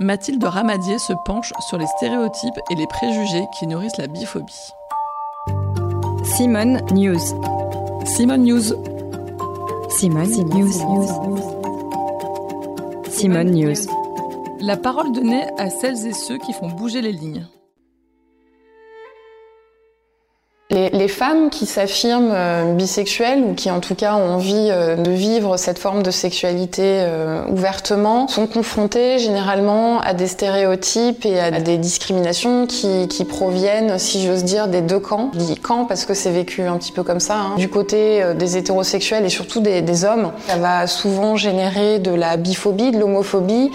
Mathilde Ramadier se penche sur les stéréotypes et les préjugés qui nourrissent la biphobie. Simone News. Simone News. Simone, News. Simone News. La parole donnée à celles et ceux qui font bouger les lignes. Les, femmes qui s'affirment euh, bisexuelles ou qui en tout cas ont envie euh, de vivre cette forme de sexualité euh, ouvertement sont confrontées généralement à des stéréotypes et à des discriminations qui, qui proviennent, si j'ose dire, des deux camps. Je dis camp parce que c'est vécu un petit peu comme ça. Hein. Du côté des hétérosexuels et surtout des, des, hommes, ça va souvent générer de la biphobie, de l'homophobie,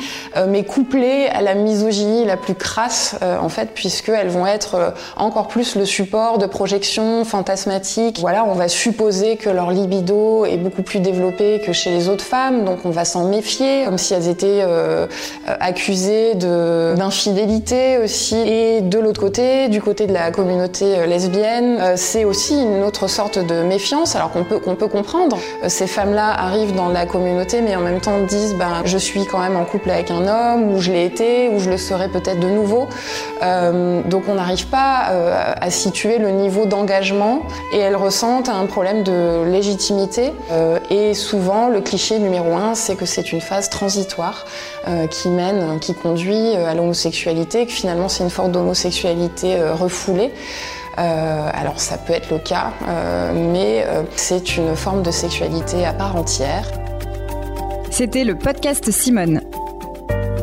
mais couplée à la misogynie la plus crasse en fait, puisqu'elles vont être encore plus le support de projections fantasmatiques. Voilà, on va supposer que leur libido est beaucoup plus développé que chez les autres femmes, donc on va s'en méfier, comme si elles étaient euh, accusées d'infidélité aussi. Et de l'autre côté, du côté de la communauté euh, lesbienne, euh, c'est aussi une autre sorte de méfiance, alors qu'on peut, qu'on peut comprendre. Ces femmes-là arrivent dans la communauté, mais en même temps disent, ben, je suis quand même en couple avec un homme, ou je l'ai été, ou je le serai peut-être de nouveau. donc on n'arrive pas à situer le niveau engagement et elles ressentent un problème de légitimité. Euh, et souvent, le cliché numéro un, c'est que c'est une phase transitoire euh, qui mène, qui conduit euh, à l'homosexualité, que finalement c'est une forme d'homosexualité refoulée. alors ça peut être le cas, mais c'est une forme de sexualité à part entière. C'était le podcast Simone.